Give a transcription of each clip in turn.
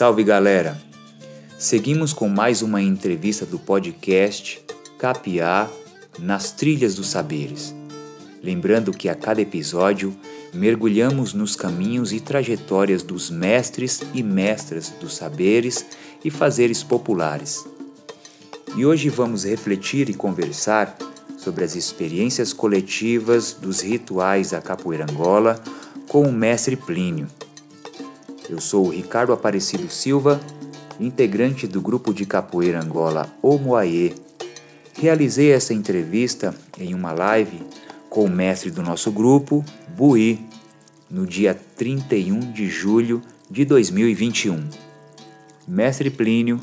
Salve galera! Seguimos com mais uma entrevista do podcast Capiá nas Trilhas dos Saberes. Lembrando que a cada episódio mergulhamos nos caminhos e trajetórias dos mestres e mestras dos saberes e fazeres populares. E hoje vamos refletir e conversar sobre as experiências coletivas dos rituais da capoeira Angola com o mestre Plínio. Eu sou o Ricardo Aparecido Silva, integrante do grupo de capoeira Angola Omoaê. Realizei essa entrevista em uma live com o mestre do nosso grupo, Bui, no dia 31 de julho de 2021. Mestre Plínio,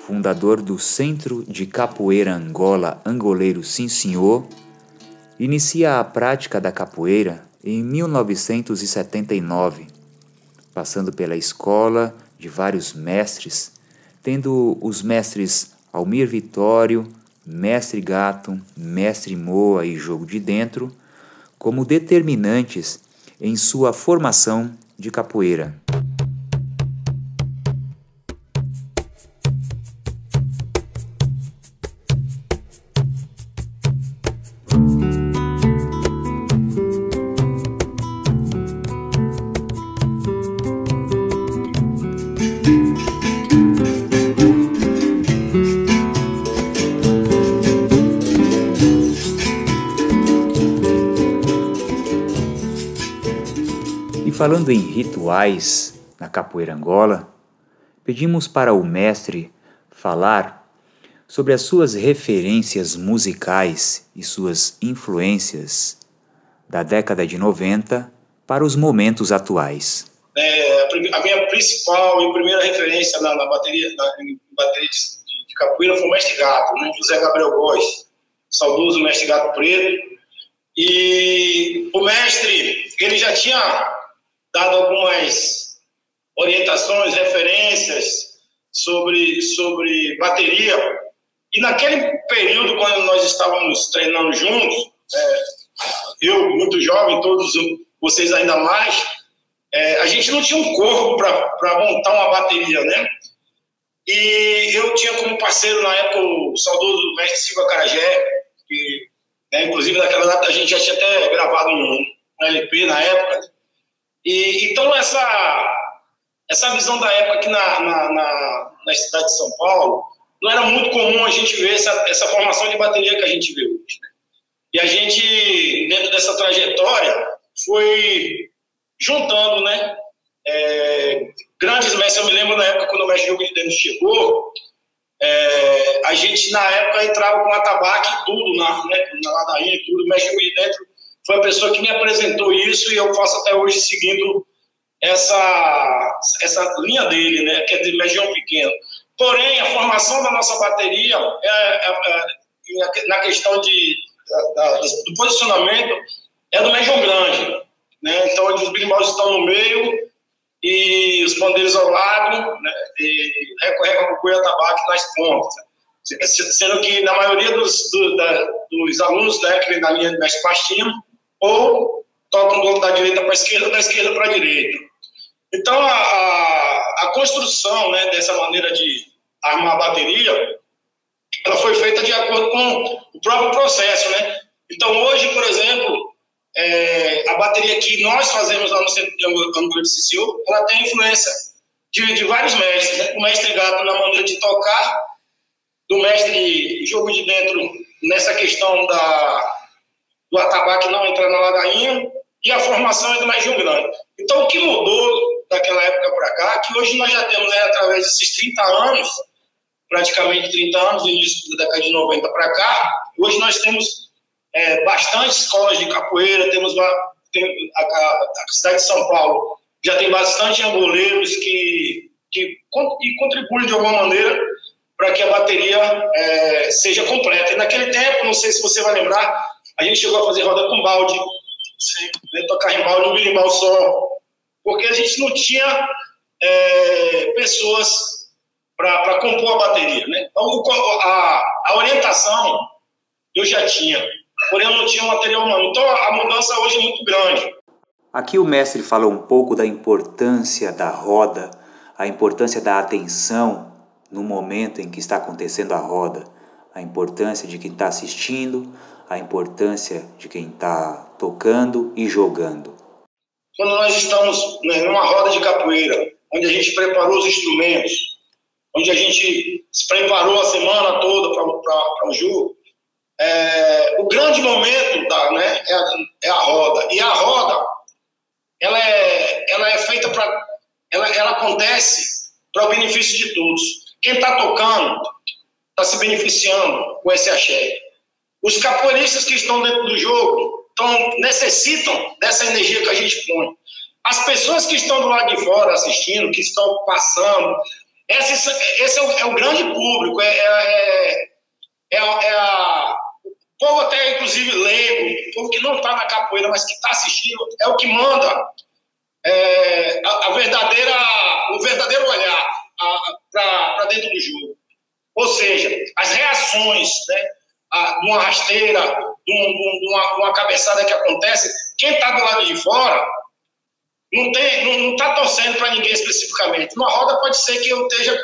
fundador do Centro de Capoeira Angola Angoleiro Sim Senhor, inicia a prática da capoeira em 1979 passando pela escola de vários mestres, tendo os mestres Almir Vitório, Mestre Gato, Mestre Moa e Jogo de Dentro como determinantes em sua formação de capoeira. Falando em rituais na capoeira Angola, pedimos para o mestre falar sobre as suas referências musicais e suas influências da década de 90 para os momentos atuais. É, a minha principal e primeira referência na, na bateria, na, bateria de, de, capoeira foi o mestre Gato, né? José Gabriel Góes, saudoso mestre Gato Preto. E o mestre, ele já tinha dado algumas orientações, referências sobre, sobre bateria. E naquele período, quando nós estávamos treinando juntos, é, eu, muito jovem, todos vocês ainda mais, é, a gente não tinha um corpo para montar uma bateria, né? E eu tinha como parceiro na época o saudoso mestre Silva Carajé, que, né, inclusive naquela data a gente já tinha até gravado um, um LP na época, e, então, essa, essa visão da época aqui na, na, na, na, cidade de São Paulo, não era muito comum a gente ver essa, essa formação de bateria que a gente vê hoje. Né? E a gente, dentro dessa trajetória, foi juntando, né? É, grandes mestres, eu me lembro na época quando o mestre Diogo de Denis chegou, é, a gente na época entrava com atabaque e tudo, na, né, na ladainha tudo, o mestre Diogo de Dentro foi a pessoa que me apresentou isso e eu faço até hoje seguindo essa, essa linha dele, né, que é de legião pequena. Porém, a formação da nossa bateria é, é, é na questão de, da, do posicionamento é do legião grande. Né? Então, os birimbós estão no meio e os pandeiros ao lado né? e recorre com o tabaco nas pontas. Sendo que, na maioria dos, do, da, dos alunos né, que vem da linha das pastinhas, ou tocam do da direita para a esquerda, da esquerda para a direita. Então, a, a, a, construção né, dessa maneira de armar a bateria, ela foi feita de acordo com o próprio processo, né? Então, hoje, por exemplo, é, a bateria que nós fazemos lá no Centro de Angola de Cicil, ela tem influência de, de vários mestres, né? O mestre Gato na maneira de tocar, do mestre Jogo de Dentro nessa questão da, do atabaque não entrar na ladainha e a formação é do mais Grande. Então, o que mudou daquela época para cá, que hoje nós já temos, né, através desses 30 anos, praticamente 30 anos, início da década de 90 para cá, hoje nós temos é, bastante escolas de capoeira, temos tem, a, a, a, cidade de São Paulo já tem bastante angoleiros que, que, que contribuem de alguma maneira para que a bateria é, seja completa. E naquele tempo, não sei se você vai lembrar, a gente chegou a fazer roda com balde, né, tocar em balde, um birimbau só, porque a gente não tinha é, pessoas para compor a bateria. Né? Então, a, a orientação eu já tinha, porém eu não tinha material humano. Então, a mudança hoje é muito grande. Aqui o mestre falou um pouco da importância da roda a importância da atenção no momento em que está acontecendo a roda, a importância de quem está assistindo, a importância de quem está tocando e jogando. Quando nós estamos né, numa roda de capoeira, onde a gente preparou os instrumentos, onde a gente se preparou a semana toda para o jogo, é, o grande momento da, né, é, a, é a roda. E a roda, ela é, ela é feita para. Ela, ela acontece para o benefício de todos. Quem está tocando está se beneficiando com esse axé. Os capoeiristas que estão dentro do jogo então, necessitam dessa energia que a gente põe. As pessoas que estão do lado de fora assistindo, que estão passando, esse, esse é, o, é, o, grande público, é, é, é, é a, o povo até inclusive leigo, o povo que não está na capoeira, mas que está assistindo, é o que manda é, a, a, verdadeira, o verdadeiro olhar para dentro do jogo. Ou seja, as reações, né, de uma rasteira, de, um, uma, uma cabeçada que acontece, quem está do lado de fora não está não, não tá torcendo para ninguém especificamente. Numa roda pode ser que eu esteja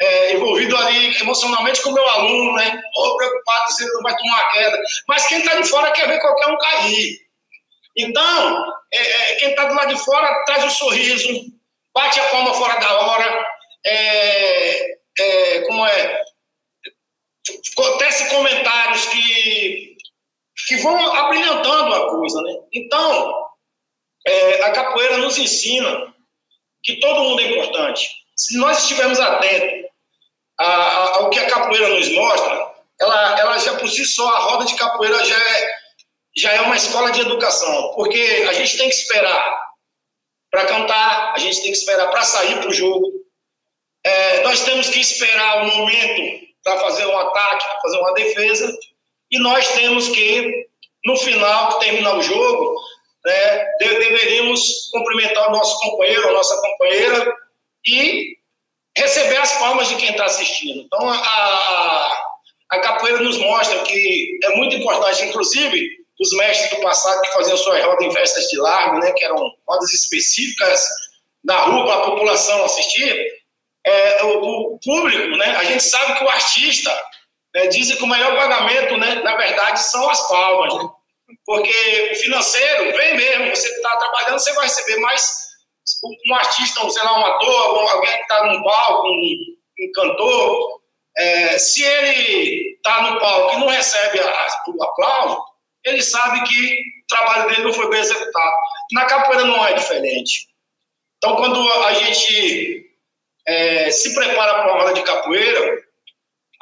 é, envolvido ali emocionalmente com o meu aluno, né? Ou preocupado se ele não vai tomar uma queda. Mas quem está de fora quer ver qualquer um cair. Então, é, é, quem está do lado de fora traz um sorriso, bate a palma fora da hora, é, é, como é, tece comentários que, que vão abrilhantando a coisa, né? Então, é, a capoeira nos ensina que todo mundo é importante. Se nós estivermos atentos ao que a capoeira nos mostra, ela, ela já por si só, a roda de capoeira já é, já é uma escola de educação, porque a gente tem que esperar para cantar, a gente tem que esperar para sair para o jogo, é, nós temos que esperar o momento para fazer um ataque, para fazer uma defesa, e nós temos que, no final, terminar o jogo, né, deveríamos cumprimentar o nosso companheiro, a nossa companheira, e receber as palmas de quem está assistindo. Então, a, a, a capoeira nos mostra que é muito importante, inclusive, os mestres do passado que faziam suas rodas em festas de largo, né, que eram rodas específicas na rua para a população assistir, é, o, o, público, né, a gente sabe que o artista né, dizem que o melhor pagamento, né, na verdade, são as palmas, né? porque o financeiro vem mesmo, você está trabalhando, você vai receber, mas um artista, sei lá, um ator, alguém que está num palco, um, um cantor, é, se ele está no palco e não recebe a, o aplauso, ele sabe que o trabalho dele não foi bem executado. Na capoeira não é diferente. Então, quando a gente é, se prepara para uma roda de capoeira,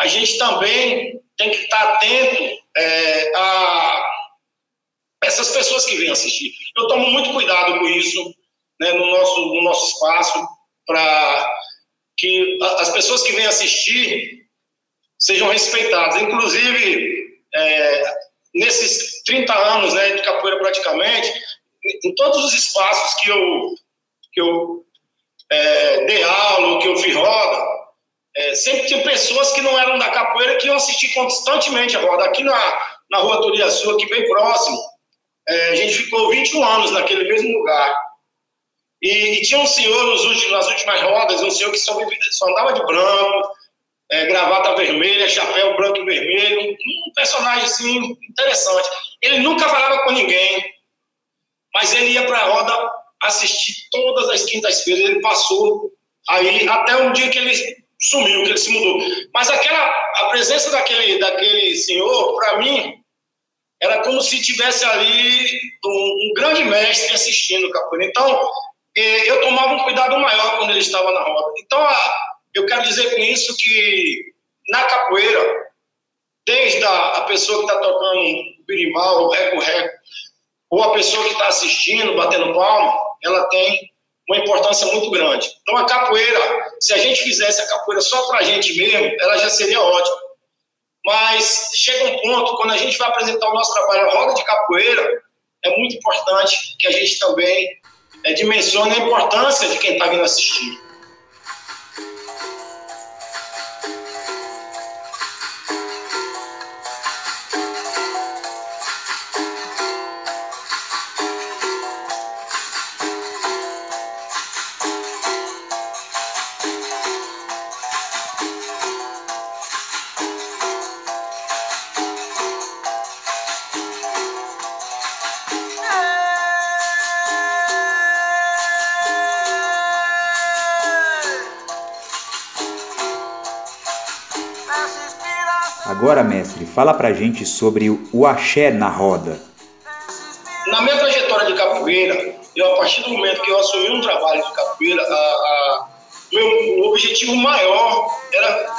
a gente também tem que estar atento é, a essas pessoas que vêm assistir. Eu tomo muito cuidado com isso né, no, nosso, no nosso espaço, para que as pessoas que vêm assistir sejam respeitadas. Inclusive, é, nesses 30 anos né, de capoeira praticamente, em todos os espaços que eu, que eu é, dei aula, que eu vi roda, é, sempre tinha pessoas que não eram da capoeira que iam assistir constantemente a roda. Aqui na, na rua Turiaçu, aqui bem próximo, é, a gente ficou 21 anos naquele mesmo lugar. E, e tinha um senhor nos últimos, nas últimas rodas, um senhor que só, só andava de branco, é, gravata vermelha, chapéu branco e vermelho, um personagem assim interessante. Ele nunca falava com ninguém, mas ele ia para a roda assistir todas as quintas-feiras. Ele passou aí até um dia que ele sumiu, que ele se mudou. Mas aquela a presença daquele daquele senhor, para mim, era como se tivesse ali um, um grande mestre assistindo o capoeira. Então, é, eu tomava um cuidado maior quando ele estava na roda. Então, eu quero dizer com isso que na capoeira, desde a, pessoa que está tocando birimbau, reco-reco, ou a pessoa que está assistindo, batendo palma, ela tem uma importância muito grande. Então, a capoeira, se a gente fizesse a capoeira só para a gente mesmo, ela já seria ótima. Mas chega um ponto, quando a gente vai apresentar o nosso trabalho, a roda de capoeira, é muito importante que a gente também é, dimensione a importância de quem está vindo assistir. Mestre, fala pra gente sobre o axé na roda. Na minha trajetória de capoeira, eu, a partir do momento que eu assumi um trabalho de capoeira, a, a, meu objetivo maior era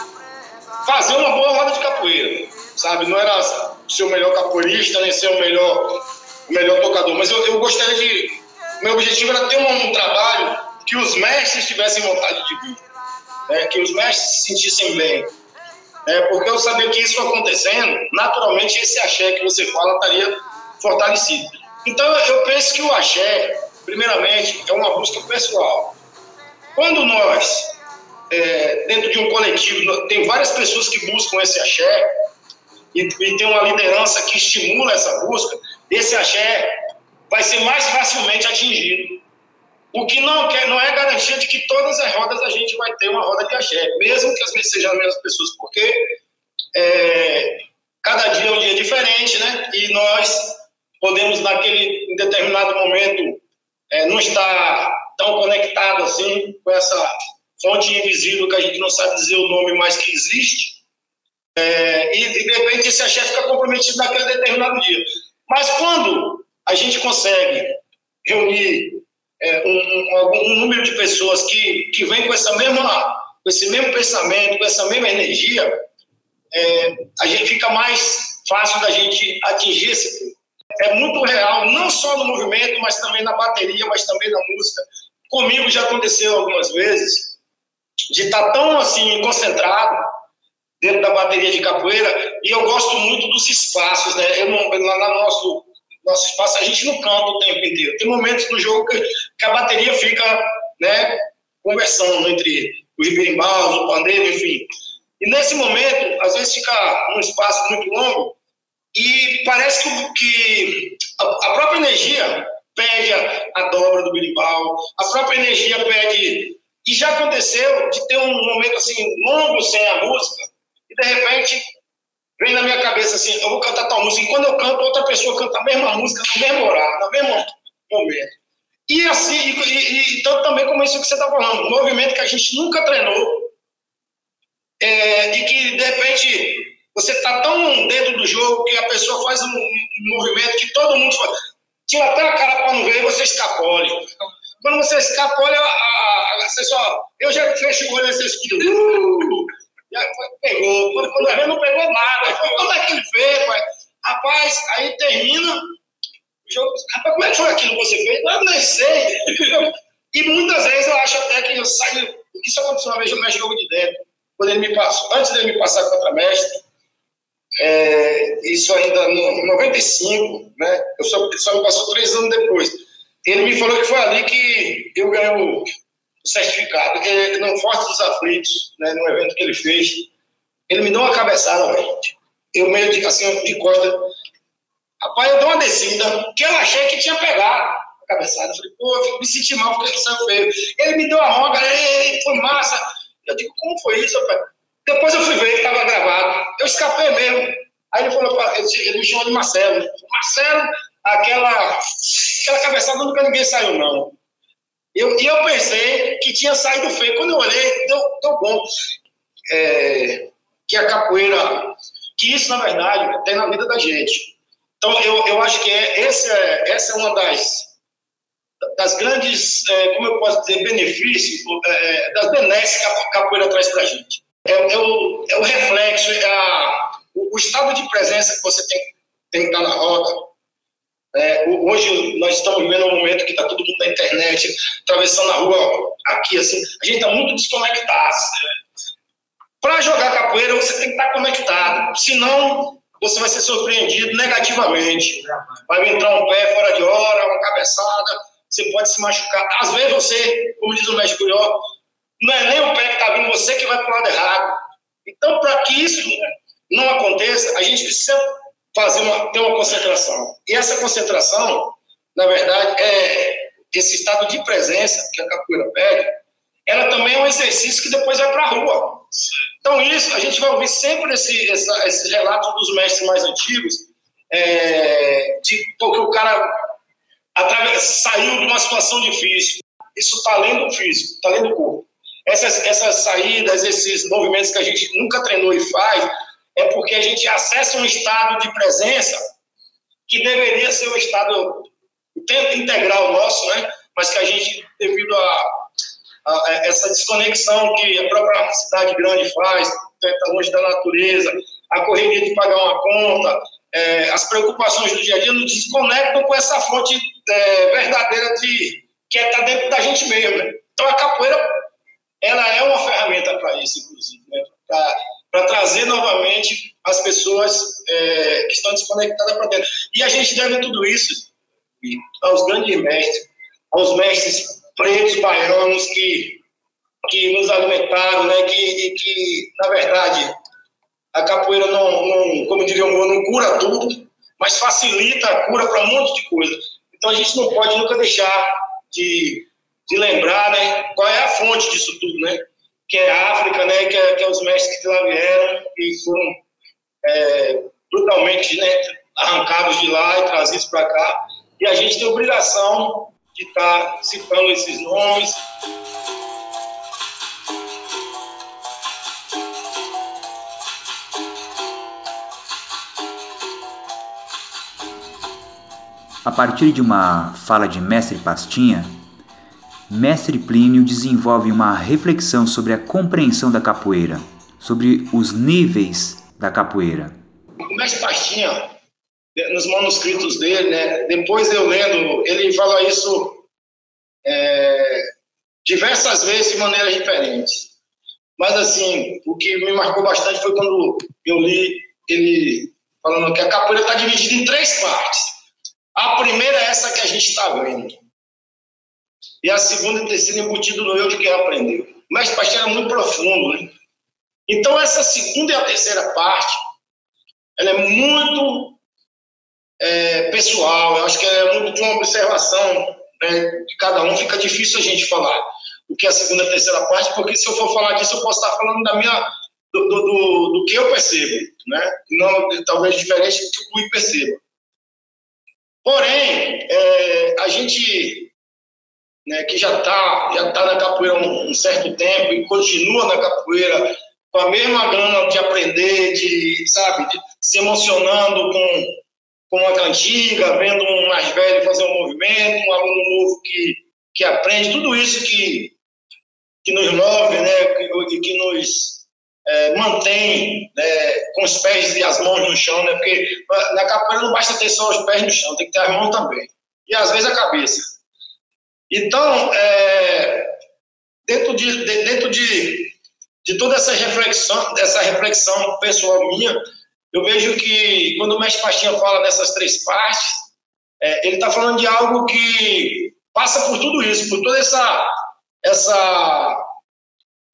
fazer uma boa roda de capoeira, sabe? Não era ser o melhor capoeirista, nem ser o melhor, melhor tocador, mas eu, eu gostaria de. Meu objetivo era ter um, um trabalho que os mestres tivessem vontade de vir, né? que os mestres se sentissem bem. Né? Porque eu sabia que isso acontecendo, naturalmente esse axé que você fala estaria fortalecido. Então eu penso que o axé, primeiramente, é uma busca pessoal. Quando nós, é, dentro de um coletivo, tem várias pessoas que buscam esse axé e, e tem uma liderança que estimula essa busca, esse axé vai ser mais facilmente atingido. O que não, quer, não é garantia de que todas as rodas a gente vai ter uma roda de axé, mesmo que as sejam as mesmas pessoas, porque é, cada dia é um dia diferente, né? E nós podemos, naquele em determinado momento, é, não estar tão conectado assim com essa fonte invisível que a gente não sabe dizer o nome mais que existe. É, e, e, de repente esse axé fica comprometido naquele determinado dia. Mas quando a gente consegue reunir é, um, um, um, número de pessoas que, que vem com essa mesma com esse mesmo pensamento, com essa mesma energia, é, a gente fica mais fácil da gente atingir esse público. É muito real, não só no movimento, mas também na bateria, mas também na música. Comigo já aconteceu algumas vezes de estar tão assim concentrado dentro da bateria de capoeira e eu gosto muito dos espaços, né? Eu não, lá no nosso nosso espaço a gente não canta o tempo inteiro. Tem momentos no jogo que, que a bateria fica, né, conversando entre os birimbaus, o pandeiro, enfim. E nesse momento, às vezes fica um espaço muito longo e parece que, que a, a, própria energia pede a, a dobra do berimbau, a própria energia pede. E já aconteceu de ter um momento assim longo sem a música e de repente vem na minha cabeça assim, eu vou cantar tal música, e quando eu canto, outra pessoa canta a mesma música no mesmo horário, no mesmo momento. E assim, e, e, e tanto também como isso que você está falando, um movimento que a gente nunca treinou, é, e que de repente você está tão dentro do jogo que a pessoa faz um, um movimento que todo mundo faz. Tira até a cara para não ver, você escapole. Quando você escapole, a, a, a, você só. Eu já fecho o olho e você escuta. Uh, pegou. Quando, quando gente não pegou nada. Como é que ele fez, pai? Rapaz, aí termina o jogo. Rapaz, como é que foi aquilo que você fez? Eu nem sei. E muitas vezes eu acho até que eu saio. Isso aconteceu uma vez no jogo de dentro quando ele me passou, antes dele me passar contra mestre, é, isso ainda em 95, né? Eu só, só me passou três anos depois. Ele me falou que foi ali que eu ganhei o certificado, que no Forte dos Aflitos, né, no evento que ele fez, ele me deu uma cabeçada, velho. Eu meio de, assim, de costa. Rapaz, eu dei uma descida, que eu achei que tinha pegado a cabeçada. Eu falei, pô, eu me senti mal porque ele saiu feio. Ele me deu uma roga, foi massa. Eu digo, como foi isso, rapaz? Depois eu fui ver, estava gravado. Eu escapei mesmo. Aí ele falou, ele me chamou de Marcelo. Marcelo, aquela, aquela cabeçada nunca ninguém saiu, não. Eu, e eu pensei que tinha saído feio. Quando eu olhei, deu, deu bom. É, que a capoeira, que isso, na verdade, tem na vida da gente. Então, eu, eu acho que é, esse é, essa é uma das, das grandes, é, como eu posso dizer, benefícios, é, das benesses que a capoeira traz para a gente. É, é, o, é o reflexo, é a, o, o, estado de presença que você tem, tem que estar na roda. É, hoje nós estamos vivendo um momento que está todo mundo na internet, atravessando a rua aqui, assim, a gente está muito desconectado. Para jogar capoeira, você tem que estar conectado, senão você vai ser surpreendido negativamente. Vai entrar um pé fora de hora, uma cabeçada, você pode se machucar. Às vezes você, como diz o médico Curió, não é nem o pé que está vindo, você que vai para o lado errado. Então, para que isso não aconteça, a gente precisa fazer uma, ter uma concentração. E essa concentração, na verdade, é esse estado de presença que a capoeira pede, ela também é um exercício que depois vai para a rua. Então, isso, a gente vai ouvir sempre esse, essa, esses relatos dos mestres mais antigos, é, de porque o cara saiu de uma situação difícil. Isso está além do físico, está além do corpo. Essas, essas saídas, esses movimentos que a gente nunca treinou e faz, é porque a gente acessa um estado de presença que deveria ser o estado o tempo integral nosso, né? Mas que a gente, devido a, a, a essa desconexão que a própria cidade grande faz, está longe da natureza, a correria de pagar uma conta, é, as preocupações do dia a dia nos desconectam com essa fonte é, verdadeira de que está é, dentro da gente mesmo. Né? Então a capoeira ela é uma ferramenta para isso, inclusive, né? para trazer novamente as pessoas é, que estão desconectadas para dentro. E a gente deve tudo isso aos grandes mestres, aos mestres pretos baianos que, que nos alimentaram, né? que, que, na verdade, a capoeira não, não como diria o não cura tudo, mas facilita a cura para um monte de coisa. Então a gente não pode nunca deixar de, de lembrar né, qual é a fonte disso tudo, né? Que é a África, né? Que é, que é os mestres que lá vieram e foram é, brutalmente né, arrancados de lá e trazidos para cá. E a gente tem obrigação de estar tá citando esses nomes, A partir de uma fala de Mestre Pastinha, Mestre Plínio desenvolve uma reflexão sobre a compreensão da capoeira, sobre os níveis da capoeira. O Mestre Pastinha, nos manuscritos dele, né, depois eu lendo, ele fala isso é, diversas vezes de maneiras diferentes. Mas, assim, o que me marcou bastante foi quando eu li ele falando que a capoeira está dividida em três partes. A primeira é essa que a gente está vendo. E a segunda e terceira embutido no eu de quem aprendeu. Mas pastor é muito profundo, né? Então, essa segunda e a terceira parte, ela é muito é, pessoal, eu acho que é muito de uma observação né, de cada um, fica difícil a gente falar o que é a segunda e a terceira parte, porque se eu for falar disso, eu posso estar falando da minha, do, do, do, do que eu percebo, né? Não, talvez diferente do que o Rui perceba. Porém, é, a gente né, que já está já tá na capoeira há um, um, certo tempo e continua na capoeira com a mesma gana de aprender, de, sabe, de se emocionando com, com uma cantiga, vendo um mais velho fazer um movimento, um aluno novo que, que aprende, tudo isso que, que nos move, né, que, que nos é, mantém né, com os pés e as mãos no chão, né? Porque na capoeira não basta ter só os pés no chão, tem que ter as mãos também. E às vezes a cabeça. Então, é, dentro, de, de, dentro de, de toda essa reflexão, dessa reflexão pessoal minha, eu vejo que quando o mestre Pastinha fala dessas três partes, é, ele está falando de algo que passa por tudo isso, por toda essa, essa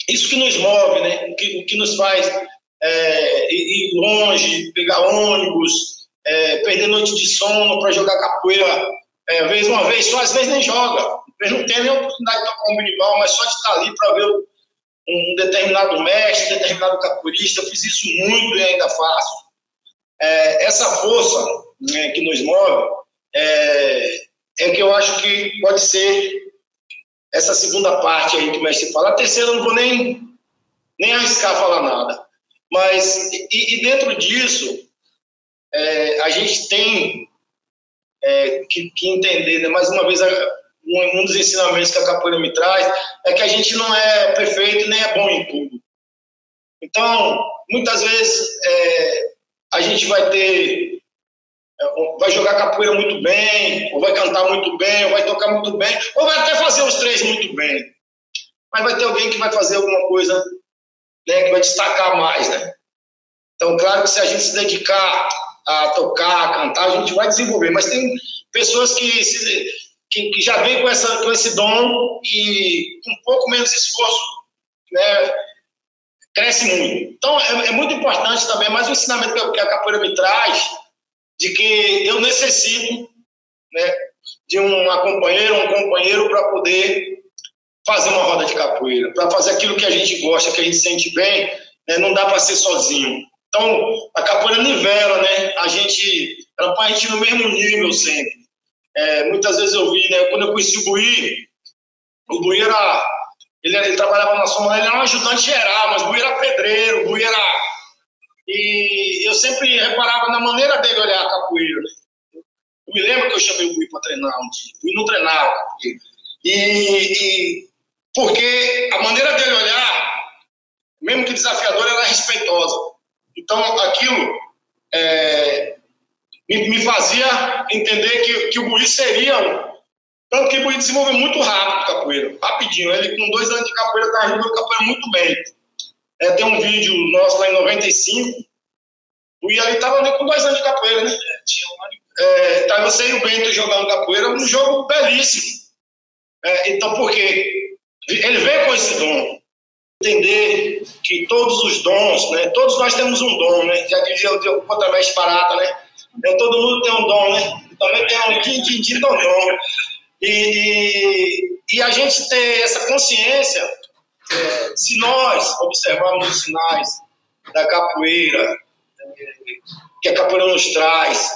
isso que nos move, né? o, que, o que nos faz é, ir longe, pegar ônibus, é, perder noite de sono para jogar capoeira, é, vez uma vez só, às vezes nem joga, vezes não tem nem oportunidade de tocar um minimal, mas só de estar ali para ver um determinado mestre, determinado capoeirista, eu fiz isso muito e ainda faço. É, essa força né, que nos move é, é que eu acho que pode ser essa segunda parte aí que o mestre fala. A terceira eu não vou nem, nem arriscar falar nada. Mas, e, e dentro disso, é, a gente tem é, que, que, entender, né? mais uma vez, um, um, dos ensinamentos que a capoeira me traz é que a gente não é perfeito nem é bom em tudo. Então, muitas vezes, é, a gente vai ter é, vai jogar capoeira muito bem, ou vai cantar muito bem, ou vai tocar muito bem, ou vai até fazer os três muito bem. Mas vai ter alguém que vai fazer alguma coisa né, que vai destacar mais, né? Então, claro que se a gente se dedicar a tocar, a cantar, a gente vai desenvolver. Mas tem pessoas que, se, que, que, já vêm com, essa, com esse dom e com um pouco menos esforço, né, cresce muito. Então, é, é muito importante também, mais um ensinamento que a capoeira me traz, de que eu necessito né, de uma companheira, um companheiro para poder fazer uma roda de capoeira, para fazer aquilo que a gente gosta, que a gente sente bem, né, não dá para ser sozinho. Então, a capoeira nivela, né? A gente, ela põe a gente no mesmo nível sempre. É, muitas vezes eu vi, né? Quando eu conheci o Buí, o Buí era, ele, ele trabalhava na soma, ele era um ajudante geral, mas o Buí era pedreiro, o Buí era E eu sempre reparava na maneira dele olhar a capoeira. Eu me lembro que eu chamei o Gui para treinar um dia. O Gui não treinava. E, e, porque a maneira dele olhar, mesmo que desafiadora, era respeitosa. Então, aquilo é, me, me, fazia entender que, que o Gui seria um. Tanto que o Gui desenvolveu muito rápido capoeira, rapidinho. Ele, com dois anos de capoeira, estava jogando capoeira muito bem. É, tem um vídeo nosso lá em 95. O Gui ali estava com dois anos de capoeira, né? Tinha um ano é, tá você e o Bento jogando capoeira, um jogo belíssimo. É, então, por quê? Ele vem com esse dom. Entender que todos os dons, né? Todos nós temos um dom, né? Já dizia o contravés parada, né? Então, todo mundo tem um dom, né? Também tem um din, din, din, dom, dom. E, e a gente ter essa consciência, é, se nós observarmos os sinais da capoeira, é, que a capoeira nos traz,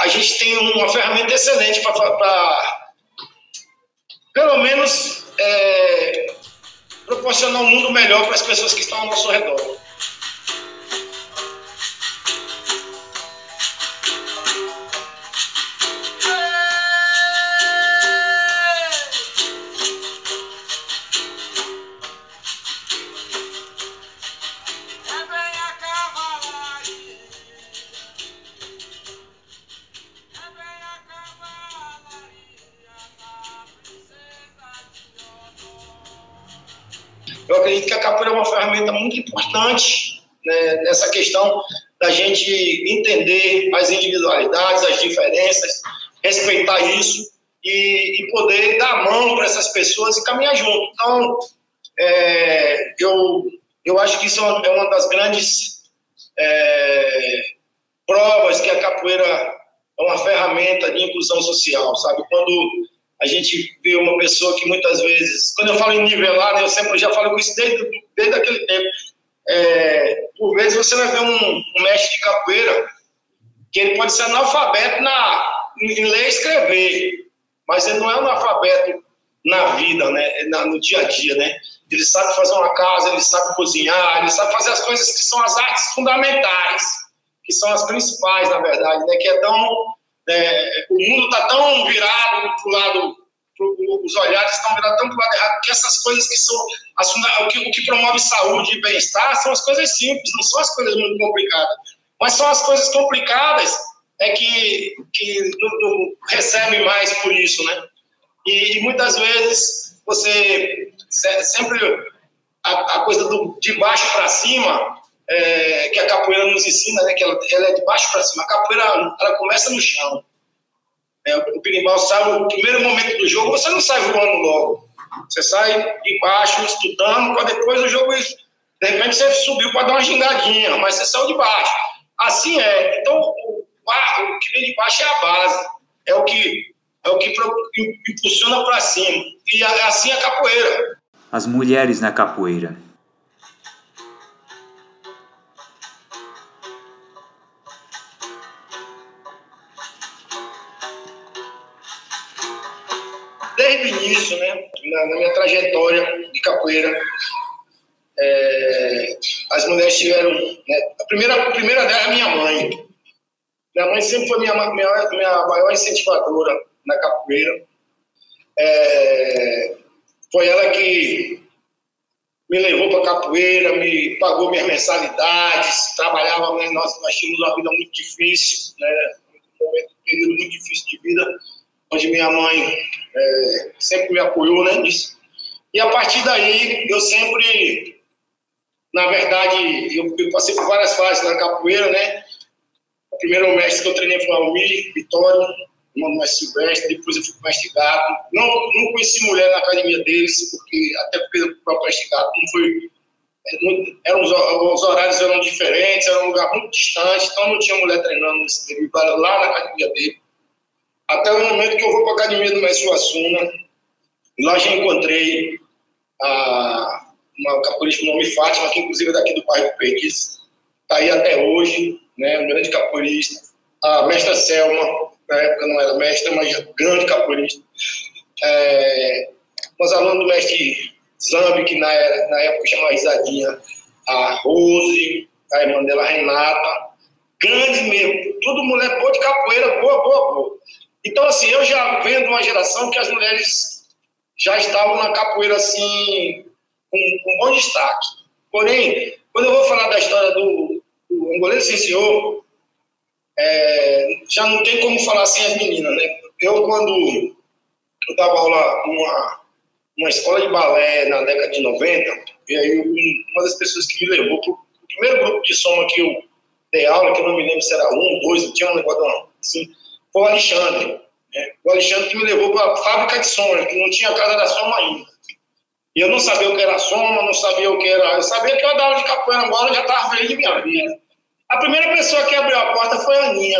a gente tem uma ferramenta excelente para, pelo menos, é, proporcionar um mundo melhor para as pessoas que estão ao nosso redor. Importante né, nessa questão da gente entender as individualidades, as diferenças, respeitar isso e, e poder dar mão para essas pessoas e caminhar junto. Então, é, eu, eu acho que isso é uma das grandes é, provas que a capoeira é uma ferramenta de inclusão social, sabe? Quando a gente vê uma pessoa que muitas vezes, quando eu falo em nivelar, eu sempre já falo isso desde, desde aquele tempo. É, por vezes você vai ver um, um, mestre de capoeira que ele pode ser analfabeto na, em ler e escrever, mas ele não é analfabeto na vida, né, na, no dia a dia, né? Ele sabe fazer uma casa, ele sabe cozinhar, ele sabe fazer as coisas que são as artes fundamentais, que são as principais, na verdade, né? Que é tão é, o mundo está tão virado para o lado, os olhares estão virados tão para o lado errado, que essas coisas que são as, o, que, o que promove saúde e bem-estar são as coisas simples, não são as coisas muito complicadas. Mas são as coisas complicadas é que, que recebem mais por isso, né? E, e muitas vezes você sempre a, a coisa do, de baixo para cima é, que a capoeira nos ensina, né, que ela, ela é de baixo para cima. A capoeira ela começa no chão. É, o pirimbau sai no primeiro momento do jogo, você não sai voando logo. Você sai de baixo, estudando, para depois o jogo. De repente você subiu para dar uma gingadinha, mas você saiu de baixo. Assim é. Então, o, o que vem de baixo é a base. É o que, é o que impulsiona para cima. E assim é a capoeira. As mulheres na capoeira sempre foi minha, minha, minha maior incentivadora na capoeira. É, foi ela que me levou para capoeira, me pagou minhas mensalidades, trabalhava, né, nós, nós tínhamos uma vida muito difícil, né, um um período muito difícil de vida onde minha mãe é, sempre me apoiou né, nisso. E a partir daí, eu sempre, na verdade, eu, eu passei por várias fases na capoeira, né? O primeiro mestre que eu treinei foi Almir Vitória, irmão do mestre Silvestre, depois eu fui com o mestre Gato. Não, não conheci mulher na academia deles, porque até porque o próprio mestre Gato não foi... Eram, os horários eram diferentes, era um lugar muito distante, então não tinha mulher treinando nesse período, lá na academia dele. Até o momento que eu vou para a academia do Mestre Suassuna, lá já encontrei a, uma capoeirista com nome Fátima, que inclusive é daqui do bairro Perdiz, está aí até hoje, né, um grande capoeirista. A mestra Selma, na época não era mestra, mas grande capoeirista. É, os alunos do mestre Zambi, que na, na época chamava Risadinha, a Rose, a irmã dela, Renata, grande mesmo, tudo mulher boa de capoeira, boa, boa, boa. Então, assim, eu já vendo uma geração que as mulheres já estavam na capoeira, assim, com, com bom destaque. Porém, quando eu vou falar da história do, do Angoleiro Sem Senhor, é, já não tem como falar sem as meninas, né? Eu, quando eu dava aula numa, numa escola de balé na década de 90, e aí uma das pessoas que me levou para o primeiro grupo de soma que eu dei aula, que eu não me lembro se era um, dois, não tinha um negócio assim, foi o Alexandre. Né? O Alexandre que me levou para a fábrica de soma, que não tinha casa da soma ainda. E eu não sabia o que era soma, não sabia o que era. Eu sabia que eu dava aula de capoeira agora, já estava feliz de minha vida. A primeira pessoa que abriu a porta foi a Aninha.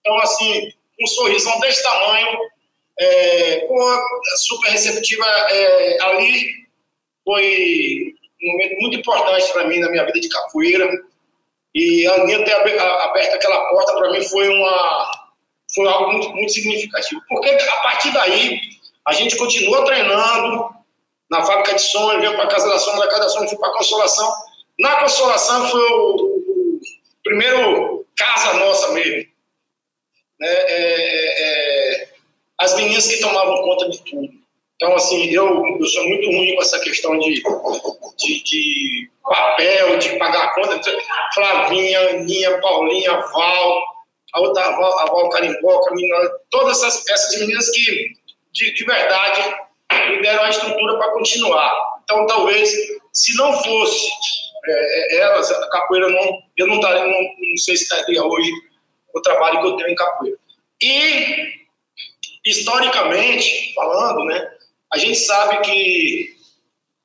Então, assim, um sorrisão desse tamanho, é, super receptiva é, ali, foi um momento muito importante para mim na minha vida de capoeira. E a Aninha ter aberto aquela porta para mim foi uma foi algo muito, muito significativo. Porque a partir daí, a gente continua treinando na fábrica de sonho, veio para a Casa da Sombra, da Casa da Sombra, fui para a Consolação. Na Consolação foi o, o primeiro casa nossa mesmo. Né? É, é, é, as meninas que tomavam conta de tudo. Então, assim, eu, eu sou muito ruim com essa questão de, de, de papel, de pagar a conta. Flavinha, Aninha, Paulinha, Val, a outra a Val, a Val Carimboca, todas essas, essas meninas que, de, de verdade, me deram a estrutura para continuar. Então, talvez, se não fosse é, é, elas, a capoeira não, eu não não, não sei se estaria hoje o trabalho que eu tenho em capoeira. E, historicamente falando, né, a gente sabe que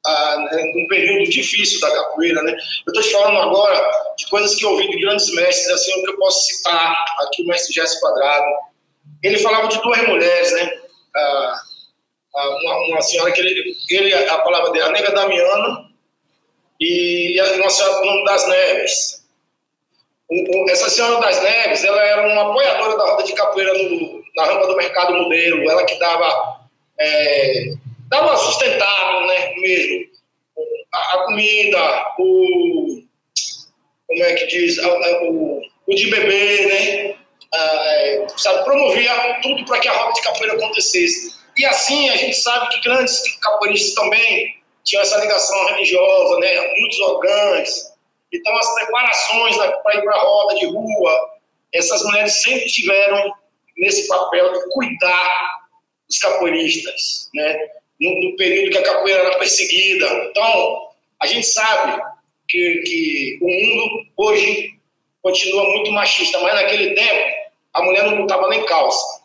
ah, né, um período difícil da capoeira, né? Eu estou te falando agora de coisas que eu ouvi de grandes mestres, assim, o que eu posso citar aqui o mestre Jéssico Quadrado. Ele falava de duas mulheres, né? Ah, uma, uma, senhora que ele, ele, a palavra dele, a nega Damiana, e uma senhora com o nome das Neves. Essa senhora das Neves, ela era uma apoiadora da roda de capoeira no, na rampa do mercado modelo, ela que dava, é, dava sustentável, né, mesmo, a, a, comida, o, como é que diz, a, a, o, o de beber, né, é, sabe, promovia tudo para que a roda de capoeira acontecesse. E assim, a gente sabe que grandes capoeiristas também tinham essa ligação religiosa, né? muitos orgãs. Então, as preparações para ir para a roda de rua, essas mulheres sempre tiveram nesse papel de cuidar dos capoeiristas, né? No, no, período que a capoeira era perseguida. Então, a gente sabe que, que o mundo hoje continua muito machista, mas naquele tempo a mulher não botava nem calça.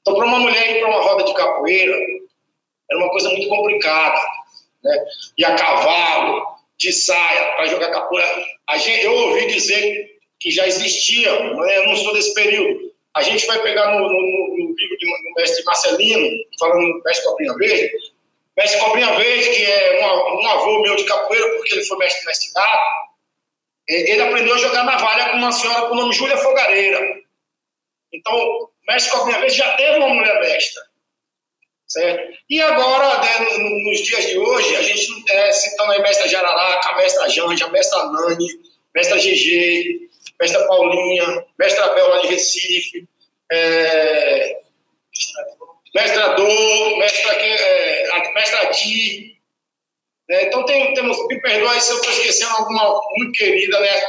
Então, para uma mulher ir para uma roda de capoeira, era uma coisa muito complicada. Né? E a cavalo, de saia, para jogar capoeira. A gente, eu ouvi dizer que já existia, né? eu não sou desse período. A gente vai pegar no, no, no livro do mestre Marcelino, falando do mestre Cobrinha Verde, mestre Cobrinha Verde, que é um, um avô meu de capoeira, porque ele foi mestre investigado, ele aprendeu a jogar navalha com uma senhora com o nome Júlia Fogareira. Então, Mestre Cobrinha Verde já teve uma mulher mestra. Certo? E agora, né, nos dias de hoje, a gente é, citando a mestra Jararaca, mestra Janja, mestra Nani, mestra GG, mestra Paulinha, mestra Bel lá de Recife, é, mestra Dor, mestra, é, mestra Di. Né? Então, tem, temos, me perdoe se eu estou esquecendo alguma muito querida, né?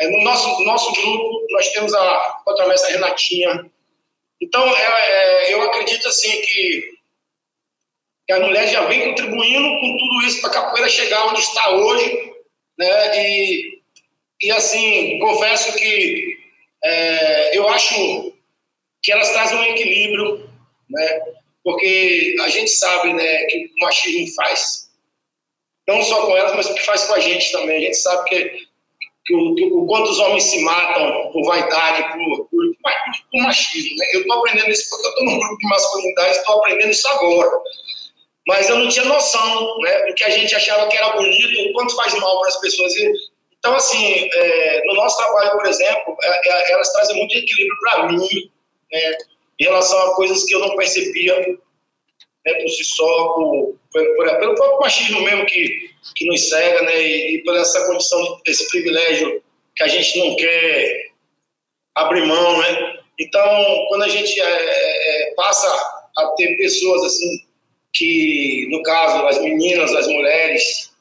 É, no nosso, nosso grupo, nós temos a outra mestra Renatinha, então, é, é, eu acredito assim que, que a mulher já vem contribuindo com tudo isso para a capoeira chegar onde está hoje, né? E, e assim, confesso que é, eu acho que elas trazem um equilíbrio, né? Porque a gente sabe, né, que o machismo faz. Não só com elas, mas o que faz com a gente também. A gente sabe que que o, que o quanto os homens se matam por vaidade, por, por, por machismo. Né? Eu estou aprendendo isso porque eu estou num grupo de masculinidade, estou aprendendo isso agora. Mas eu não tinha noção né, do que a gente achava que era bonito, o quanto faz mal para as pessoas. Então, assim, é, no nosso trabalho, por exemplo, é, é, elas trazem muito equilíbrio para mim, né, em relação a coisas que eu não percebia né, por si só, por, por, por, pelo próprio machismo mesmo que, que nos cega, né, e, e por essa condição, esse privilégio que a gente não quer abrir mão, né? Então, quando a gente é, é, passa a ter pessoas assim, que, no caso, as meninas, as mulheres,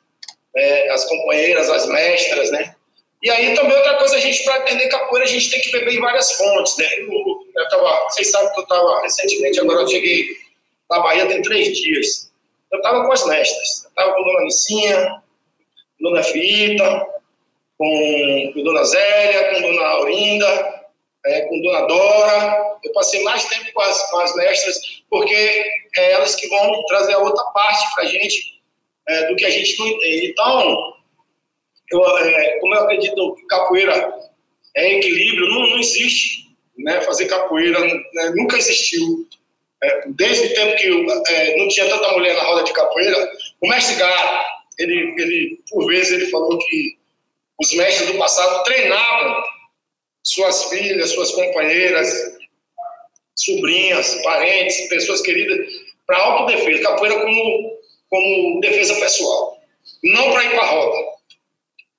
é, as companheiras, as mestras, né? E aí também outra coisa, a gente, para aprender capoeira, a gente tem que beber em várias fontes, né? Eu, eu tava, vocês sabem que eu estava recentemente, agora eu cheguei na Bahia tem três dias. Eu estava com as mestras. Eu estava com a Dona Nicinha, Dona Fita, com, com Dona Zélia, com Dona Aurinda, é, com Dona Dora. Eu passei mais tempo com as, com as mestras, porque é elas que vão trazer a outra parte para a gente é, do que a gente não entende. Então, eu, é, como eu acredito que capoeira é equilíbrio, não, não existe né, fazer capoeira, né, nunca existiu. É, desde o tempo que é, não tinha tanta mulher na roda de capoeira, o mestre Gato, ele, ele, por vezes, ele falou que os mestres do passado treinavam suas filhas, suas companheiras, sobrinhas, parentes, pessoas queridas, para autodefesa, capoeira como, como defesa pessoal, não para ir para a roda.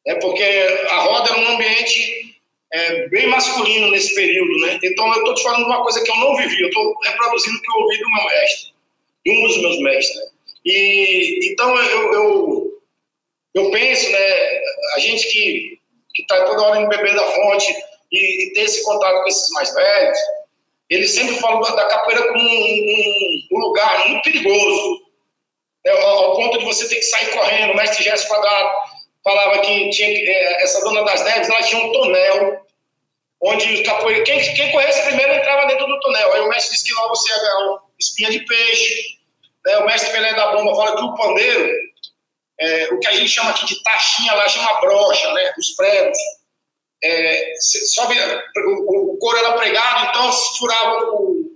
É porque a roda era um ambiente é, bem masculino nesse período, né? Então eu estou te falando uma coisa que eu não vivi, eu estou reproduzindo o que eu ouvi do meu mestre, de um dos meus mestres. E então eu, eu, eu penso, né? A gente que que está toda hora no beber da fonte e, e, ter esse contato com esses mais velhos, ele sempre falou da, capoeira como um, um, um, lugar muito perigoso, né? ao, ao, ponto de você ter que sair correndo. O mestre Gerson Quadrado falava que tinha é, essa dona das neves, ela tinha um tonel, onde os capoeiros, quem, quem conhece primeiro entrava dentro do tonel. Aí o mestre disse que lá você ia ganhar espinha de peixe. Né? O mestre Pelé da Bomba fala que o pandeiro, é, o que a gente chama aqui de taxinha, lá chama brocha, né? os pregos. É, só vira, o, o couro era pregado, então se furava o,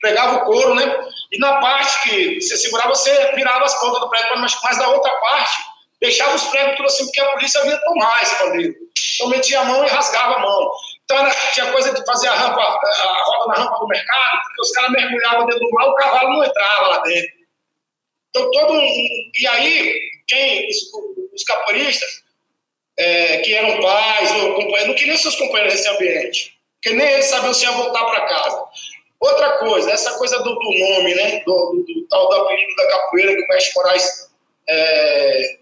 pregava o couro, né? E na parte que você segurava, você virava as pontas do prego, mas, mas da outra parte deixava os pregos tudo assim, porque a polícia vinha tomar esse pandeiro. Então metia a mão e rasgava a mão. Então era, tinha coisa de fazer a rampa, a roda na rampa do mercado, porque os caras mergulhavam dentro do mar, o cavalo não entrava lá dentro. Então todo um, E aí, quem, os, os capoeiristas, é, que eram pais ou companheiros, não queriam seus companheiros nesse ambiente, porque nem eles sabiam se ia voltar para casa. Outra coisa, essa coisa do, do nome, né, do, do, do, tal do apelido da capoeira que o Mestre Moraes é,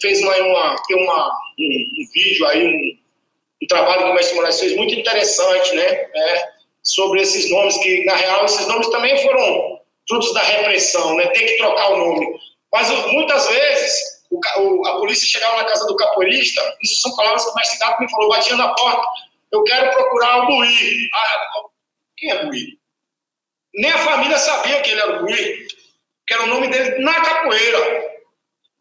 fez uma, uma, tem uma, um, um, vídeo aí, um, um, trabalho que o Mestre Moraes fez muito interessante, né, é, sobre esses nomes, que na real esses nomes também foram frutos da repressão, né, ter que trocar o nome. Mas muitas vezes o, polícia chegava na casa do capoeirista, isso são palavras que o mestre Gato me falou, batia na porta, eu quero procurar o Buí. Ah, quem é Buí? Nem a família sabia que ele era o Buí, que era o nome dele na capoeira.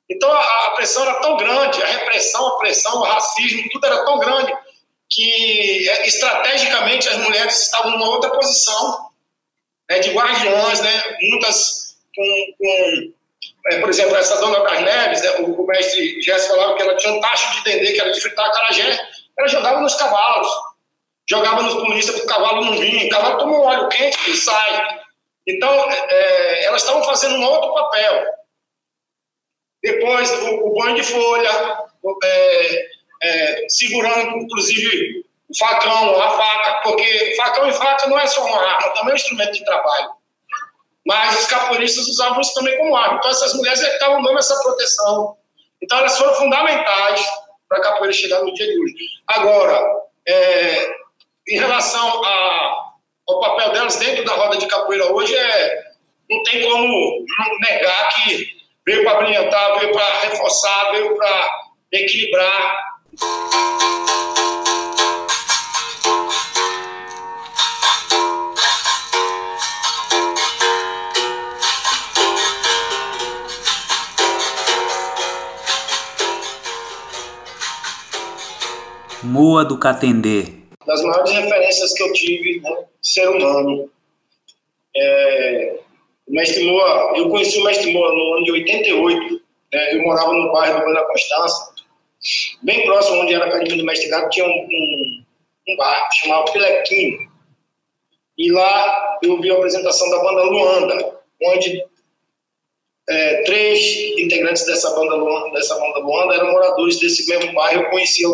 Então a, a pressão era tão grande, a repressão, a pressão, o racismo, tudo era tão grande que é, estrategicamente as mulheres estavam numa outra posição né, de guardiãs, né, muitas com, com por exemplo, essa dona das neves, né, o, mestre Jess falava que ela tinha um tacho de entender que era de fritar carajé, ela jogava nos cavalos, jogava nos polícias para o cavalo não vir, o cavalo toma um óleo quente e sai. Então, é, elas estavam fazendo um outro papel. Depois, o, o banho de folha, é, é, segurando, inclusive, o facão, a faca, porque facão e faca não é só uma arma, também é um instrumento de trabalho. Mas os capoeiristas usavam isso também como arma. Então, essas mulheres é estavam dando essa proteção. Então, elas foram fundamentais para a capoeira chegar no dia de hoje. Agora, é, em relação a, ao papel delas dentro da roda de capoeira hoje, é, não tem como negar que veio para brilhantar, veio para reforçar, veio para equilibrar. Moa do Catendê. Das maiores referências que eu tive, né, ser humano. É, o mestre Moa, eu conheci o mestre Moa no ano de 88. Né, eu morava no bairro do Banda Constança, bem próximo onde era a academia do mestre Gato, tinha um, um, um bar chamado Pilequinho. E lá eu vi a apresentação da banda Luanda, onde é, três integrantes dessa banda, dessa banda Luanda eram moradores desse mesmo bairro. Eu conhecia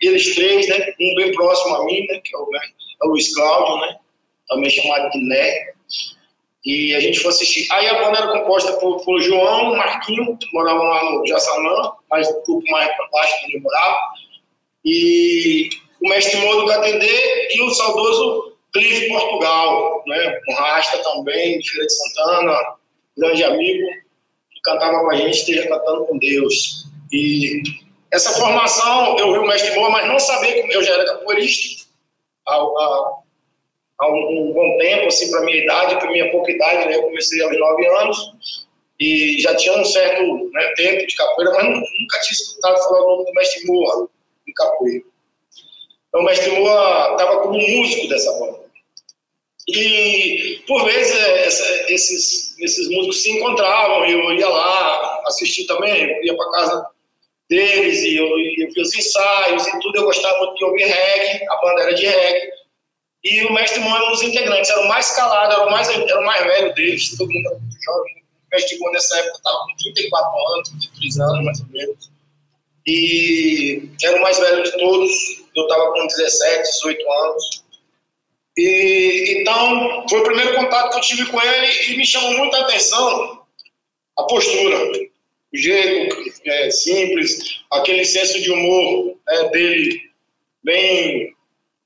eles três, né? Um bem próximo a mim, né? Que é o, é o Luiz Cláudio, né? Também chamado de Né. E a gente foi assistir. Aí a banda era composta por, por João, Marquinho, que moravam lá no Jaçanã, mais um pouco mais para baixo onde eu morava. E o mestre Moro do Atender e o saudoso Cliff Portugal, né? Um Rasta também, de Feira de Santana, grande amigo, que cantava com a gente, esteja cantando com Deus. E essa formação, eu vi o mestre Moro, mas não sabia que eu já era capoeirista. A, a, há um, um bom tempo, assim, para minha idade, para minha pouca idade, né? Eu comecei aos nove anos e já tinha um certo né, tempo de capoeira, mas nunca tinha escutado falar o nome do mestre Moa em capoeira. Então, o mestre Moa estava como músico dessa banda. E, por vezes, é, essa, esses, esses músicos se encontravam, eu ia lá assistir também, eu ia para casa deles e eu, eu via os ensaios e tudo. Eu gostava muito de ouvir reggae, a banda era de reggae. E o mestre era um dos integrantes, era o mais calado, era o mais, era o mais velho deles, todo mundo era muito jovem. O mestre Moura nessa época estava com 34 anos, 33 anos mais ou menos. E era o mais velho de todos, eu estava com 17, 18 anos. E, então, foi o primeiro contato que eu tive com ele e me chamou muita atenção a postura, o jeito é, simples, aquele senso de humor né, dele bem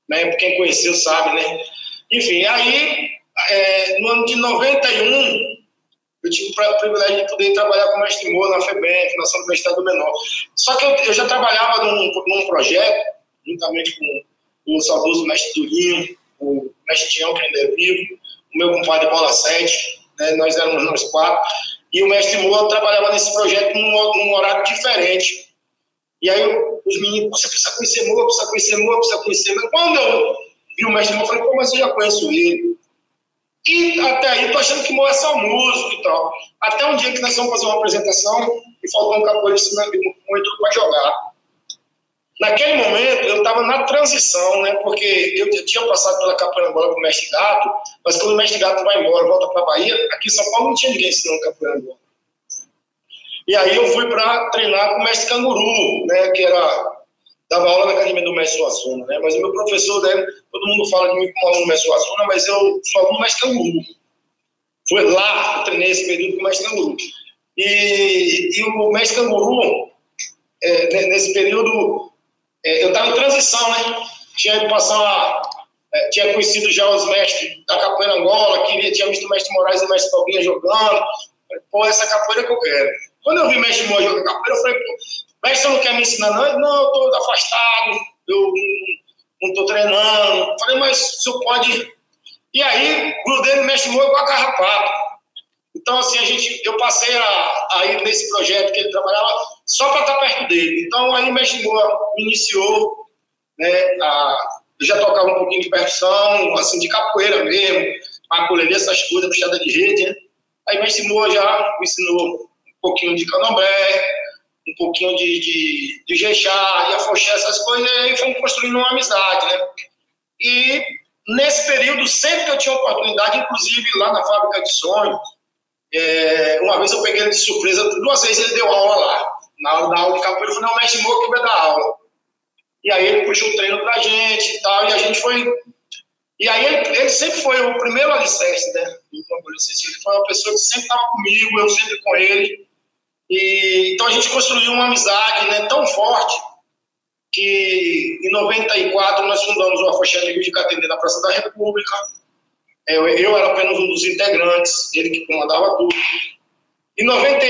né? Quem conheceu sabe, né? Enfim, aí, é, no ano de 91, eu tive o privilégio de poder trabalhar com o mestre Moura na FEBEM, Fundação Universidade do Menor. Só que eu, eu já trabalhava num, num, projeto, juntamente com o saudoso mestre Durinho, o mestre Tião, que ainda é vivo, o meu compadre Bola 7, né, nós éramos nós quatro, e o mestre Moura trabalhava nesse projeto num, num horário diferente. E aí os meninos, você precisa conhecer Moa, precisa conhecer Moa, precisa conhecer Moa. Quando eu vi o mestre Moa, eu falei, pô, mas eu já conheço ele. E até aí, tô achando que Moa é só músico e tal. Até um dia que nós fomos fazer uma apresentação e faltou um capoeirista entrou para jogar. Naquele momento, eu estava na transição, né? Porque eu tinha passado pela capoeira com o mestre Gato, mas quando o mestre Gato vai embora, volta para a Bahia, aqui em São Paulo não tinha ninguém ensinando capoeira. E aí eu fui para treinar com o mestre Canguru, né, que era dava aula na academia do mestre Suassuna, né? Mas o meu professor, né, todo mundo fala de mim como aluno do mestre Suassuna, mas eu sou aluno do mestre Canguru. Foi lá que eu treinei esse período com o mestre Canguru. E, e o mestre Canguru, é, nesse período, eu estava em transição, né? Tinha ido passar, é, tinha conhecido já os mestres da capoeira Angola, queria, tinha visto o mestre Moraes e o mestre Palguinha jogando. Pô, essa capoeira que eu quero. Quando eu vi o mestre Moa jogar capoeira, eu falei, pô, mestre, você não quer me ensinar? Não, não eu estou afastado, eu não estou treinando. Eu falei, mas o senhor pode. E aí, grudei no mestre Moa igual a carrapato. Então, assim, a gente, eu passei a, a ir nesse projeto que ele trabalhava só para estar perto dele. Então, aí o mestre Moa me iniciou, né, a, já tocava um pouquinho de percussão, assim, de capoeira mesmo, maculelê, essas coisas, puxada de rede, né? Aí o mestre Moa já me ensinou pouquinho de candomblé, um pouquinho de, de, de jejá, e afoxé, essas coisas, e aí fomos construindo uma amizade, né? E nesse período, sempre que eu tinha oportunidade, inclusive lá na fábrica de sonhos, é, uma vez eu peguei ele de surpresa, duas vezes ele deu aula lá. Na aula da aula de capoeira, eu falei, não, mestre Moura que vai dar aula. E aí ele puxou o treino pra gente e tal, e a gente foi. E aí ele, ele sempre foi o primeiro alicerce, né? Ele foi uma pessoa que sempre estava comigo, eu sempre com ele. E, então a gente construiu uma amizade né, tão forte que em 94 nós fundamos o Afoxé Rio de Catendê na Praça da República. Eu, eu, era apenas um dos integrantes, ele que comandava tudo. Em 90,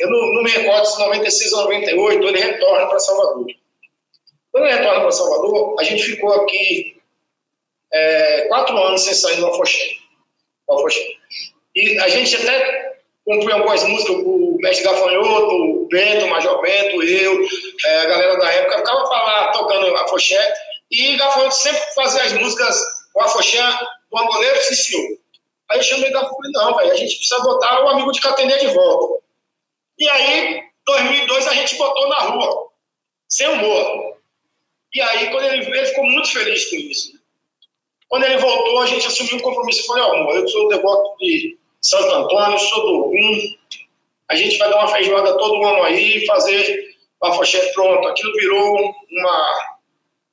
eu não, não me recordo se 96 ou 98 ele retorna para Salvador. Quando ele retorna para Salvador, a gente ficou aqui é, quatro anos sem sair do Afoxé. E a gente até compunha algumas músicas, o Mestre Gafanhoto, o Bento, o Major Bento, eu, é, a galera da época, ficava lá tocando a foché, e Gafanhoto sempre fazia as músicas, o afoxé do angoleiro, sim senhor. Aí eu chamei Gafanhoto, falei, não, velho, a gente precisa botar o amigo de Catendê de volta. E aí, 2002, a gente botou na rua, sem humor. E aí, quando ele veio, ele ficou muito feliz com isso. Quando ele voltou, a gente assumiu um compromisso. Eu falei, ó, oh, amor, eu sou devoto de Santo Antônio, sou do Ogum, a gente vai dar uma feijoada todo ano aí, fazer a fochete pronto. Aquilo virou uma,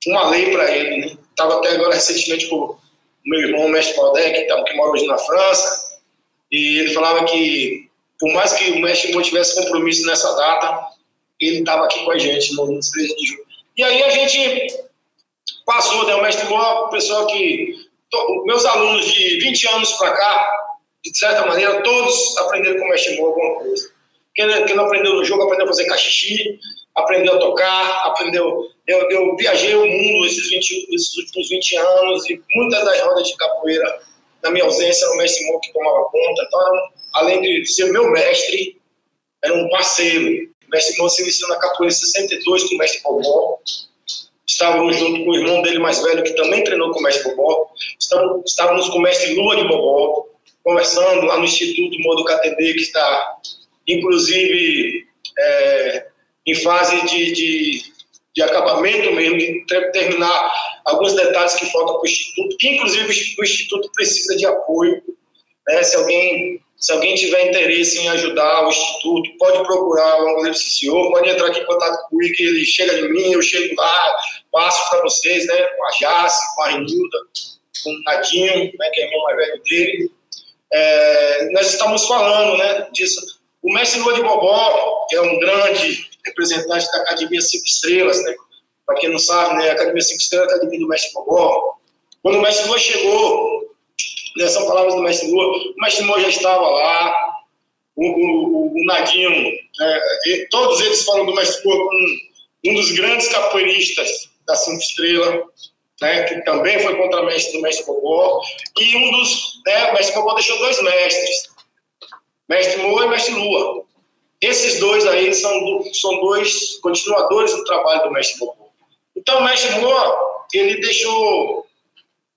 uma lei para ele, né? Estava até agora recentemente com meu irmão, o mestre Valdec, que, que mora hoje na França, e ele falava que, por mais que o mestre Mo tivesse compromisso nessa data, ele estava aqui com a gente no 13 de julho. E aí a gente passou, né? O mestre Mo é uma pessoa que. Meus alunos de 20 anos para cá, de certa maneira, todos aprenderam com o mestre Mo alguma coisa. Quem não aprendeu no jogo, aprendeu a fazer cachixi, aprendeu a tocar, aprendeu. Eu, eu viajei o mundo esses, 20, esses últimos 20 anos e muitas das rodas de capoeira, na minha ausência, era o mestre Mo que tomava conta. Então, além de ser meu mestre, era um parceiro. O mestre Mo se iniciou na capoeira em 62 com o mestre Bobó. Estávamos junto com o irmão dele mais velho, que também treinou com o mestre Bobó. Estávamos, com o mestre Lua de Bobó, conversando lá no Instituto Modo KTD, que está, inclusive, é, em fase de, de, de acabamento mesmo, de terminar alguns detalhes que faltam para o Instituto, que inclusive o Instituto precisa de apoio. Né? Se, alguém, se alguém tiver interesse em ajudar o Instituto, pode procurar o Ciccio, pode entrar aqui em contato comigo, que ele chega de mim, eu chego lá, passo para vocês, né? com a Jace, com a Renilda, com o Nadinho, né? que é irmão mais velho dele. É, nós estamos falando né, disso. O mestre Lua de Bobó é um grande representante da Academia Cinco Estrelas, né? Para quem não sabe, né, a Academia Cinco Estrelas é a Academia do Mestre Bobó. Quando o Mestre Lua chegou, né, são palavras do Mestre Lua, o Mestre Lua já estava lá, o, o, o Nadinho, né, todos eles falam do Mestre Lua como um, um dos grandes capoeiristas da Cinco Estrelas, né, que também foi contra-mestre do Mestre Bobó, e um dos, né, o Mestre Bobó deixou dois mestres, Mestre Moa e Mestre Lua. Esses dois aí são, são dois continuadores do trabalho do mestre Bobô. Então, o mestre Moa, ele deixou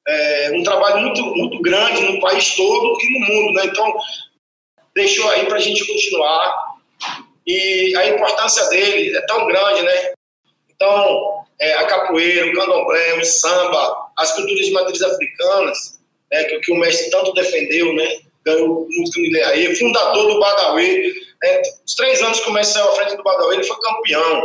é, um trabalho muito, muito grande no país todo e no mundo, né? Então, deixou aí para a gente continuar. E a importância dele é tão grande, né? Então, é, a capoeira, o candomblé, o samba, as culturas de matriz africanas, né, que, que o mestre tanto defendeu, né? Ganhou música fundador do Badauê, é, os três anos que o à frente do Badawi, ele foi campeão.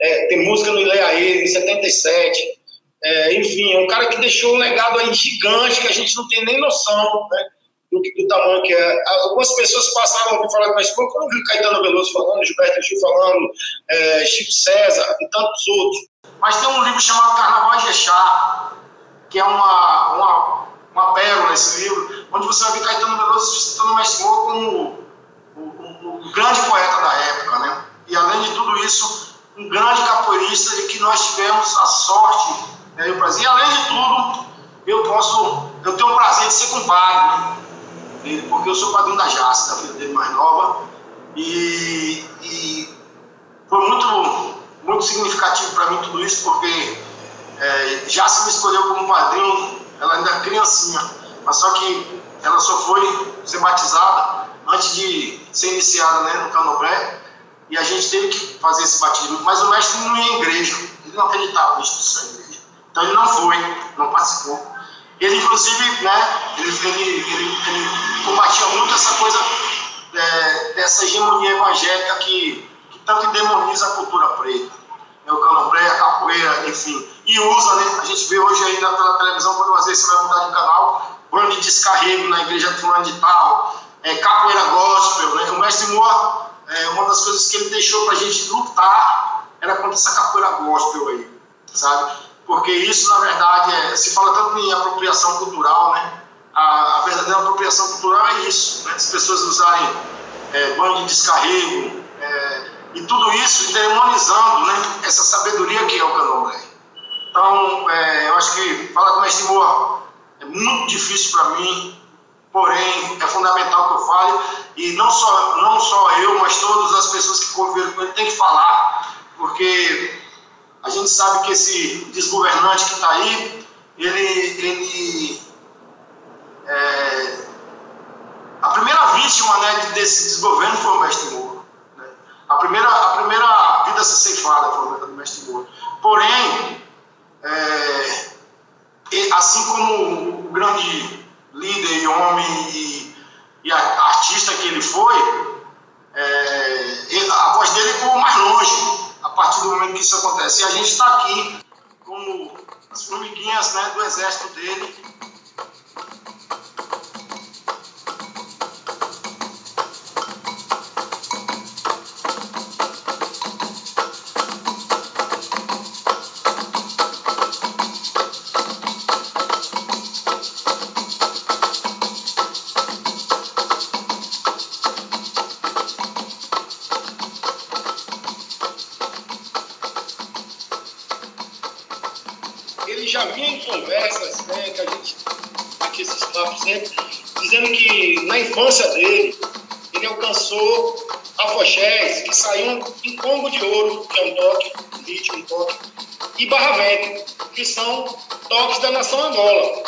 É, tem música no Ileaê, em 77. É, enfim, é um cara que deixou um legado aí gigante que a gente não tem nem noção né, do, do tamanho que é. Algumas pessoas passaram a falar, mas pô, quando viu Caetano Veloso falando, Gilberto Gil falando, é, Chico César e tantos outros. Mas tem um livro chamado Carnaval de Echá, que é uma, uma, uma pérola esse livro, onde você vai ver Caetano Veloso citando o Mestre como um grande poeta da época, né? E além de tudo isso, um grande capoeirista de que nós tivemos a sorte né, e o prazer. E além de tudo, eu posso, eu tenho o prazer de ser compadre né, dele, porque eu sou padrinho da Jace, da filha dele mais nova, e, e foi muito, muito significativo para mim tudo isso, porque é, Jace me escolheu como padrinho, ela ainda é criancinha, mas só que ela só foi ser batizada antes de ser iniciada né, no candomblé, e a gente teve que fazer esse batismo. Mas o mestre não ia em igreja, ele não acreditava na instituição igreja. Então ele não foi, não participou. Ele, inclusive, né, ele, ele, ele, ele combatia muito essa coisa é, dessa hegemonia evangélica que, que tanto endemoniza a cultura preta. É o candomblé, a capoeira, enfim. E usa, né? A gente vê hoje ainda pela televisão, quando às vezes você vai mudar de canal, de descarrego na igreja fulano de tal, é, capoeira gospel, né? O mestre Moa, é, uma das coisas que ele deixou para a gente lutar era contra essa capoeira gospel aí, sabe? Porque isso, na verdade, é, se fala tanto em apropriação cultural, né? A, a verdadeira apropriação cultural é isso, né? As pessoas usarem é, banho de descarrego é, e tudo isso demonizando, né? Essa sabedoria que é o candomblé. Então, é, eu acho que falar com o mestre Moa é muito difícil para mim porém é fundamental que eu fale, e não só, não só eu, mas todas as pessoas que conviveram com ele têm que falar, porque a gente sabe que esse desgovernante que está aí, ele, ele é, a primeira vítima né, desse desgoverno foi o mestre Moura. Né? A, primeira, a primeira vida ceifada foi o mestre Moura. Porém, é, assim como o grande líder e homem e, e artista que ele foi, é, a voz dele ficou mais longe a partir do momento que isso acontece. E a gente está aqui como as formiguinhas né, do exército dele, e Barra Vento, que são toques da nação Angola.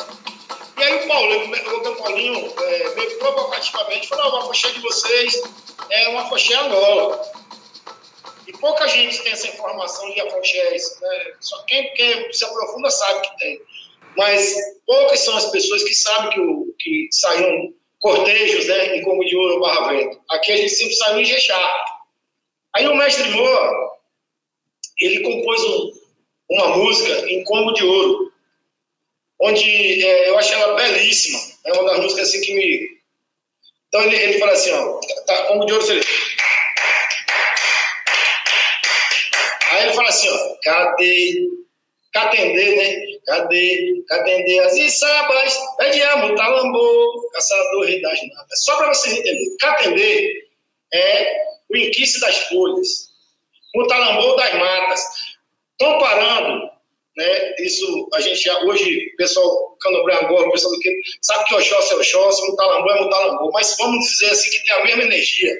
E aí o Paulinho, o Paulinho é, meio provocativamente falou, o afoxé de vocês é um afoxé Angola pouca gente tem essa informação de afoxés, né? Só quem, quem se aprofunda sabe que tem. Mas poucas são as pessoas que sabem que, o, que saíram cortejos né, em Como de Ouro Barra Vento. Aqui a gente sempre saiu em Jexá. Aí o mestre Moa, ele compôs um, uma música em Como de Ouro, onde é, eu achei ela belíssima. É uma das músicas assim que me... Então ele, ele fala assim, ó, tá, Como de Ouro, você Aí ele fala assim, ó, cadê? Catendê, né? Cadê? Catendê as içabas, pede a mutalambô, caçador rei das natas. Só para vocês entenderem, catendê é o inquice das folhas, mutalambô das matas. Comparando, né? Isso a gente já, hoje, o pessoal candomblé agora, o pessoal do que sabe que Oxóssi é Oxóssi, mutalambô é mutalambô, mas vamos dizer assim que tem a mesma energia,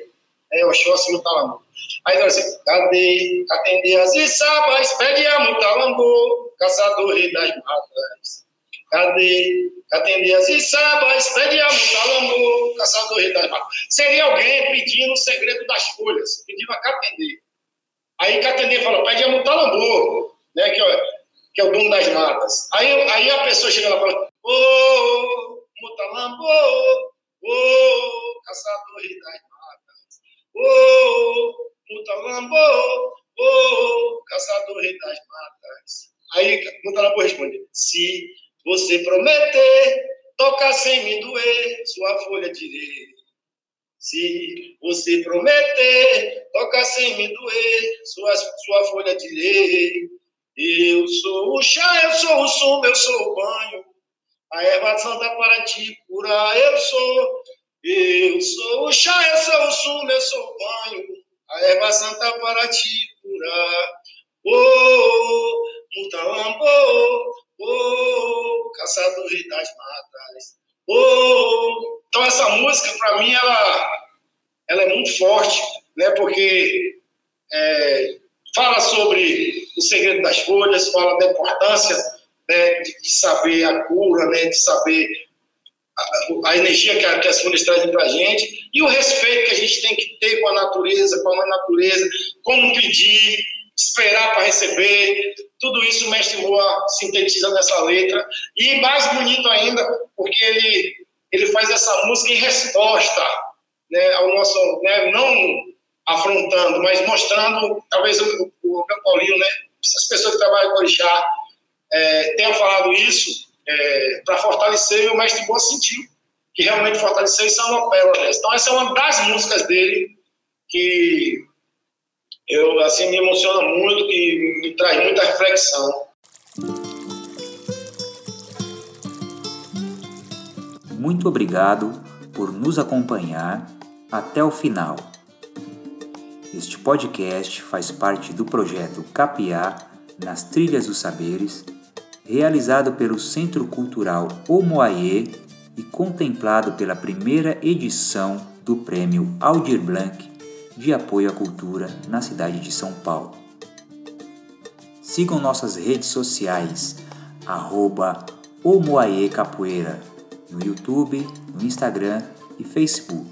é Oxóssi e mutalambô. Aí nós assim, cadê? Atender as içabas, pede a mutalambô, caçador rei das matas. Cadê? Atender as içabas, pede a mutalambô, caçador rei das matas. Seria alguém pedindo o segredo das folhas, pedindo a Catendê. Aí Catendê fala, pede a mutalambô, né, que, é, que é o dono das matas. Aí, aí a pessoa chega lá e fala, ô, oh, mutalambô, ô, oh, caçador rei das matas, ô, oh, Mutalambô, oh, caçador rei das matas. Aí Mutalambô responde: Se você prometer, toca sem me doer, sua folha direi. Se você prometer, toca sem me doer, sua, sua folha direi. Eu sou o chá, eu sou o sumo, eu sou o banho. A erva santa para te curar, eu sou. Eu sou o chá, eu sou o sumo, eu sou o banho a erva santa para te curar. Oh, Mutalambô, oh, caçador das matas. Oh, então essa música para mim ela, ela é muito forte, né? Porque é, fala sobre o segredo das folhas, fala da importância né, de, de saber a cura, né, de saber a, a energia que, a, que as folhas trazem para a gente e o respeito que a gente tem que ter com a natureza, com a natureza, como pedir, esperar para receber. Tudo isso o mestre Moa sintetiza nessa letra. E mais bonito ainda, porque ele, ele faz essa música em resposta né, ao nosso. Né, não afrontando, mas mostrando, talvez o, o, o né, as pessoas que trabalham com Orixá é, tenham falado isso é, para fortalecer e o mestre Boa sentiu que realmente fortaleceu é uma pérola dessa. Então essa é uma das músicas dele que eu assim me emociona muito e me traz muita reflexão. Muito obrigado por nos acompanhar até o final. Este podcast faz parte do projeto Capiá nas Trilhas dos Saberes realizado pelo Centro Cultural Omoaie e contemplado pela primeira edição do Prêmio Aldir Blanc de apoio à cultura na cidade de São Paulo. Sigam nossas redes sociais, arroba Capoeira, no YouTube, no Instagram e Facebook.